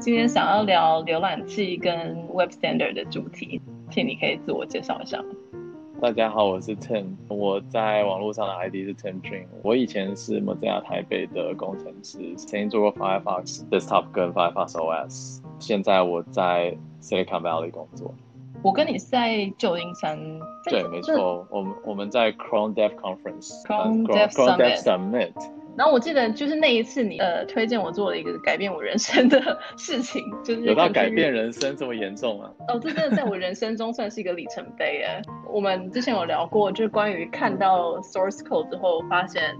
今天想要聊浏览器跟 Web Standard 的主题，请你可以自我介绍一下。大家好，我是 Tim，我在网络上的 ID 是 Tim Dream。我以前是 Mozilla 台北的工程师，曾经做过 Firefox Desktop 跟 Firefox OS。现在我在 Silicon Valley 工作。我跟你在旧金山。对，没错，我们我们在 Chrome Dev Conference，Chrome Dev Summit。然后我记得就是那一次你呃推荐我做了一个改变我人生的 事情，就是有到改变人生这么严重吗？哦，这真的在我人生中算是一个里程碑耶。我们之前有聊过，就是关于看到 source code 之后发现，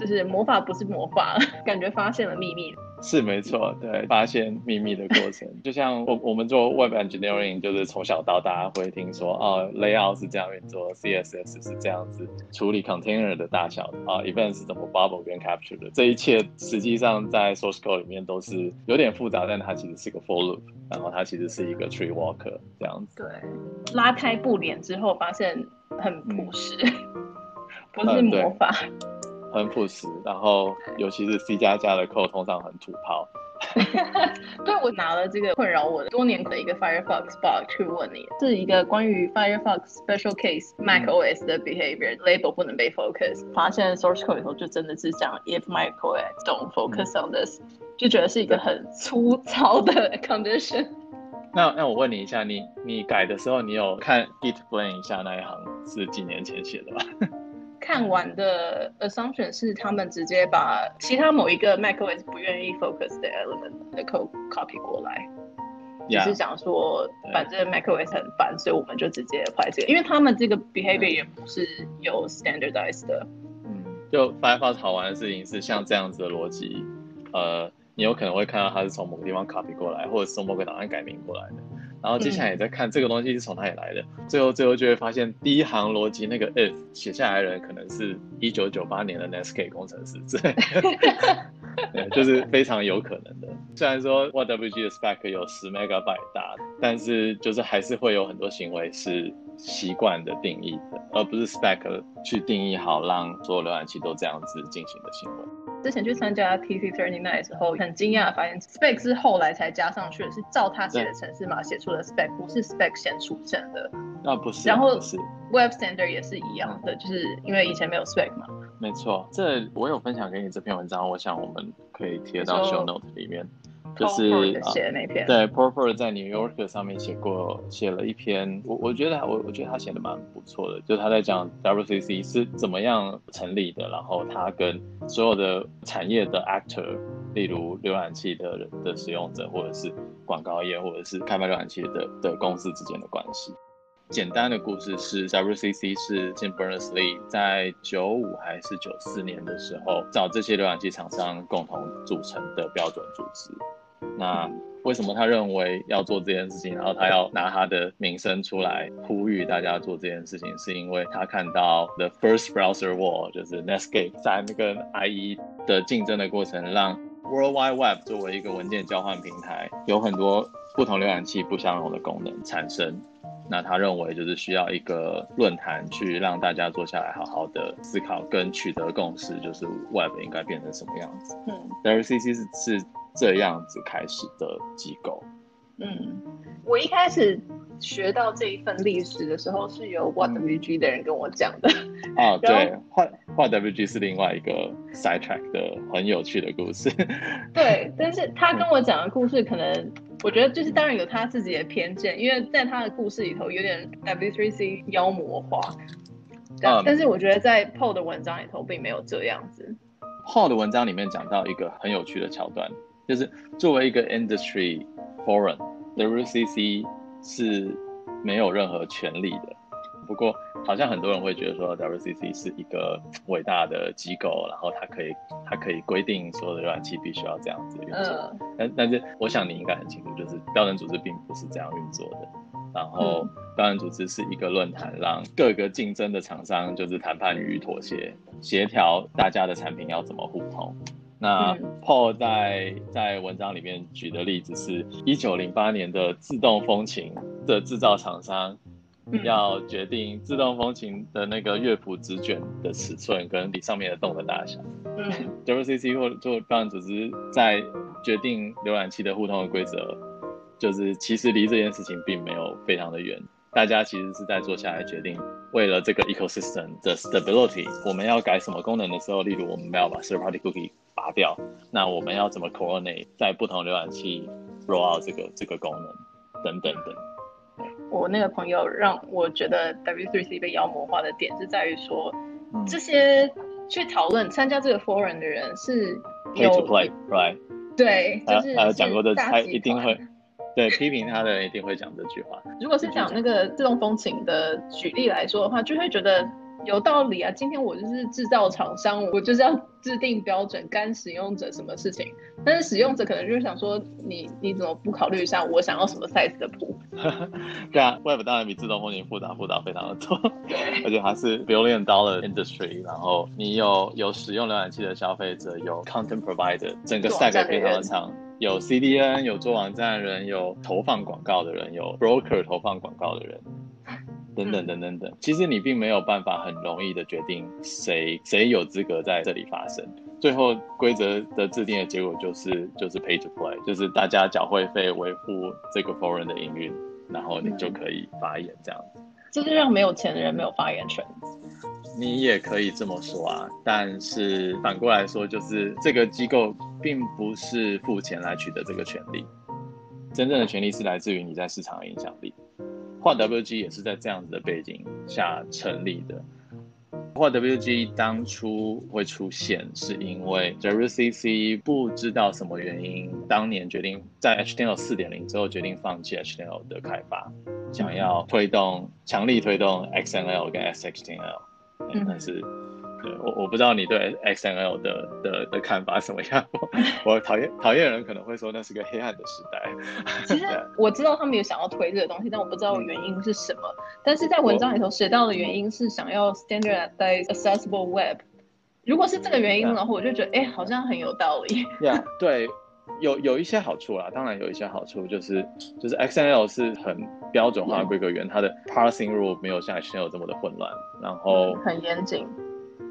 就是魔法不是魔法，感觉发现了秘密。是没错，对，发现秘密的过程，就像我我们做 web engineering，就是从小到大会听说，哦，layout 是这样运作，CSS 是这样子处理 container 的大小，啊，event 是怎么 bubble 跟 capture 的，这一切实际上在 source code 里面都是有点复杂，但它其实是个 for loop，然后它其实是一个 tree walker 这样子。对，拉开布帘之后发现很朴实，嗯、不是魔法。嗯很朴实，然后尤其是 C 加加的 code 通常很土炮。对，我拿了这个困扰我的多年的一个 Firefox bug 去问你，是一个关于 Firefox special case Mac OS 的 behavior、嗯、label 不能被 focus。发现 source code 以后就真的是讲 if Mac OS don't focus on this，、嗯、就觉得是一个很粗糙的 condition。那那我问你一下，你你改的时候，你有看 git blame 一下那一行是几年前写的吗？看完的 assumption 是他们直接把其他某一个 macOS 不愿意 focus 的 element 的 code copy 过来，就.是想说反正 macOS 很烦，所以我们就直接 apply 这个，因为他们这个 behavior 也不是有 standardized 的。嗯，就 Firefox 好玩的事情是像这样子的逻辑，呃，你有可能会看到它是从某个地方 copy 过来，或者是从某个档案改名过来的。然后接下来也在看这个东西是从哪里来的，最后最后就会发现第一行逻辑那个 if 写下来的人可能是一九九八年的 Netscape 工程师，对，就是非常有可能的。虽然说 WebWG 的 spec 有十 megabyte 大，但是就是还是会有很多行为是习惯的定义的，而不是 spec 去定义好让所有浏览器都这样子进行的行为。之前去参加 TC39 的时候，很惊讶发现 spec 是后来才加上去的，是照他写的程式码写出的 spec，不是 spec 先出现的。那不是。然后 web standard 也是一样的，就是因为以前没有 spec 嘛。没错，这我有分享给你这篇文章，我想我们可以贴到 show note 里面。就是写的那篇，对 Porter 在 New Yorker 上面写过，写了一篇，我我觉得我我觉得他写的蛮不错的，就他在讲 WCC 是怎么样成立的，然后他跟所有的产业的 actor，例如浏览器的的使用者，或者是广告业，或者是开发浏览器的的公司之间的关系。简单的故事是 WCC 是 Jim Berners-Lee 在九五还是九四年的时候找这些浏览器厂商共同组成的标准组织。那为什么他认为要做这件事情，然后他要拿他的名声出来呼吁大家做这件事情，是因为他看到 the first browser war 就是 Netscape 在那个 IE 的竞争的过程，让 World Wide Web 作为一个文件交换平台，有很多不同浏览器不相容的功能产生。那他认为就是需要一个论坛去让大家坐下来好好的思考跟取得共识，就是 Web 应该变成什么样子。嗯，WCC 是是。这样子开始的机构，嗯，我一开始学到这一份历史的时候，是由 WhatWG 的人跟我讲的。啊，对，画画 WG 是另外一个 sidetrack 的很有趣的故事。对，但是他跟我讲的故事，可能我觉得就是当然有他自己的偏见，因为在他的故事里头有点 W3C 妖魔化。但、嗯、但是我觉得在 Paul 的文章里头并没有这样子。Paul 的文章里面讲到一个很有趣的桥段。就是作为一个 industry forum，WCC 是没有任何权利的。不过，好像很多人会觉得说，WCC 是一个伟大的机构，然后它可以它可以规定所有的浏览器必须要这样子运作。但但是，我想你应该很清楚，就是标准组织并不是这样运作的。然后，标准组织是一个论坛，让各个竞争的厂商就是谈判与妥协，协调大家的产品要怎么互通。那 Paul 在在文章里面举的例子是，一九零八年的自动风琴的制造厂商要决定自动风琴的那个乐谱纸卷的尺寸跟你上面的洞的大小。嗯，WCC 或做标准组织在决定浏览器的互通的规则，就是其实离这件事情并没有非常的远。大家其实是在坐下来决定，为了这个 ecosystem 的 stability，我们要改什么功能的时候，例如我们要把 third party cookie 拔掉，那我们要怎么 coordinate 在不同浏览器 roll out 这个这个功能，等等等。我那个朋友让我觉得 W3C 被妖魔化的点是在于说，嗯、这些去讨论参加这个 forum 的人是 pay to play，right？对，就是他讲过的，他一定会。对，批评他的人一定会讲这句话。如果是讲那个自动风情的举例来说的话，就会觉得有道理啊。今天我就是制造厂商，我就是要制定标准，干使用者什么事情。但是使用者可能就是想说，你你怎么不考虑一下我想要什么 size 的谱？对啊，Web 当然比自动风景复杂复杂非常的多，而且它是 billion dollar industry。然后你有有使用浏览器的消费者，有 content provider，整个 stack 非常的长。有 CDN，有做网站的人，有投放广告的人，有 broker 投放广告的人，等等等等等。其实你并没有办法很容易的决定谁谁有资格在这里发生。最后规则的制定的结果就是就是 pay to play，就是大家缴会费维护这个 forum 的营运，然后你就可以发言这样子。就是让没有钱的人没有发言权。你也可以这么说啊，但是反过来说，就是这个机构并不是付钱来取得这个权利，真正的权利是来自于你在市场的影响力。画 WG 也是在这样子的背景下成立的。画 WG 当初会出现，是因为 JRCC 不知道什么原因，当年决定在 HTML 四点零之后决定放弃 HTML 的开发，想要推动强力推动 XML 跟 SHTML。嗯，但是，对我我不知道你对 XML 的的的看法什么样。我我讨厌讨厌的人可能会说那是个黑暗的时代。其实我知道他们有想要推这个东西，但我不知道原因是什么。但是在文章里头写到的原因是想要 standardize accessible web。如果是这个原因的话，我就觉得哎、欸，好像很有道理。Yeah，对，有有一些好处啦，当然有一些好处，就是就是 XML 是很标准化的规格源，它的 parsing rule 没有像 HTML 这么的混乱。然后很严谨，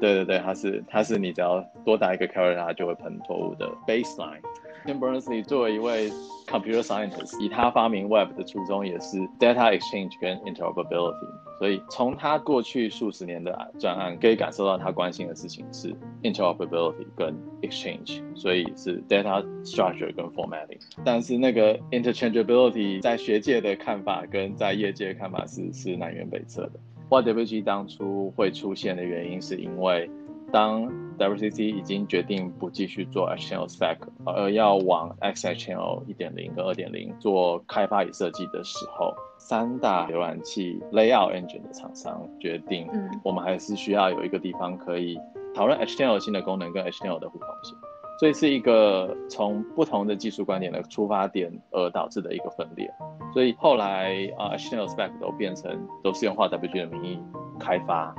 对对对，它是它是你只要多打一个 character，它就会喷错误的 baseline。Tim Berners-Lee 作为一位 computer scientist，以他发明 Web 的初衷也是 data exchange 跟 interoperability，所以从他过去数十年的专案可以感受到他关心的事情是 interoperability 跟 exchange，所以是 data structure 跟 formatting。但是那个 interchangeability 在学界的看法跟在业界的看法是是南辕北辙的。WWG 当初会出现的原因，是因为当 WCC 已经决定不继续做 HTML spec，而要往 XHTML 一点零跟二点零做开发与设计的时候，三大浏览器 layout engine 的厂商决定，我们还是需要有一个地方可以讨论 HTML 新的功能跟 HTML 的互通性。所以是一个从不同的技术观点的出发点而导致的一个分裂。所以后来啊，HTML spec 都变成都是用画 WG 的名义开发，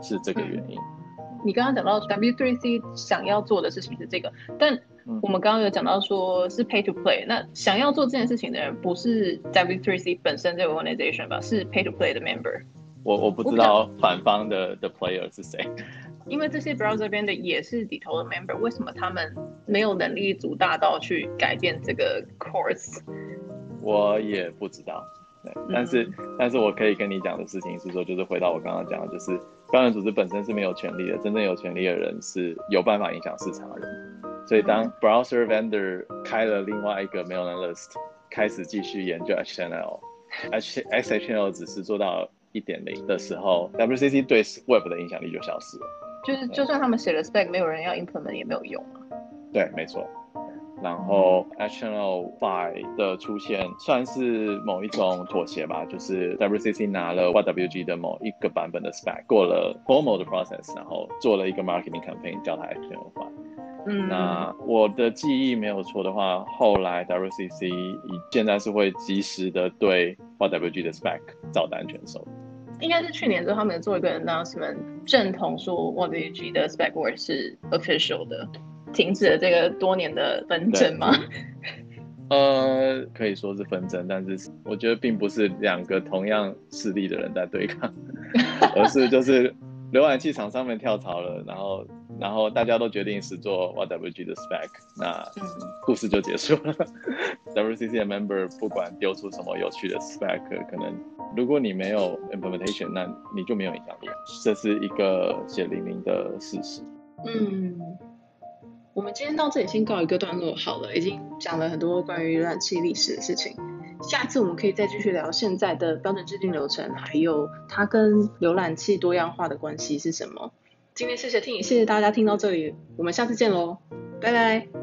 是这个原因。嗯、你刚刚讲到 W3C 想要做的事情是这个，但我们刚刚有讲到说是 pay to play，那想要做这件事情的人不是 W3C 本身这个 organization 吧？是 pay to play 的 member。我我不知道反方的的 player 是谁。因为这些 browser 边的也是里头的 member，为什么他们没有能力足大到去改变这个 course？我也不知道，对，但是、嗯、但是我可以跟你讲的事情是说，就是回到我刚刚讲的，就是标准组织本身是没有权利的，真正有权利的人是有办法影响市场的人。所以当 browser vendor 开了另外一个 mailing list，开始继续研究 HTML，XHTML 只是做到一点零的时候，WCC 对 web 的影响力就消失了。就是，就算他们写了 spec，没有人要 implement 也没有用啊。对，没错。然后 HTML5 的出现算是某一种妥协吧，就是 WCC 拿了 YWG 的某一个版本的 spec，过了 formal 的 process，然后做了一个 marketing campaign 叫它 HTML5。嗯，那我的记忆没有错的话，后来 WCC 以现在是会及时的对 YWG 的 spec 照单全收。应该是去年之后，他们做一个 announcement，认同说 WWG 的 spec word 是 official 的，停止了这个多年的纷争吗？呃，可以说是纷争，但是我觉得并不是两个同样势力的人在对抗，而是就是浏览器厂商们跳槽了，然后然后大家都决定是做 WWG 的 spec，那故事就结束了。WCC 的 member 不管丢出什么有趣的 spec，可能如果你没有 implementation，那你就没有影响力，这是一个血淋淋的事实。嗯。我们今天到这里先告一个段落好了，已经讲了很多关于浏览器历史的事情。下次我们可以再继续聊现在的标准制定流程，还有它跟浏览器多样化的关系是什么。今天谢谢听，谢谢大家听到这里，我们下次见喽，拜拜。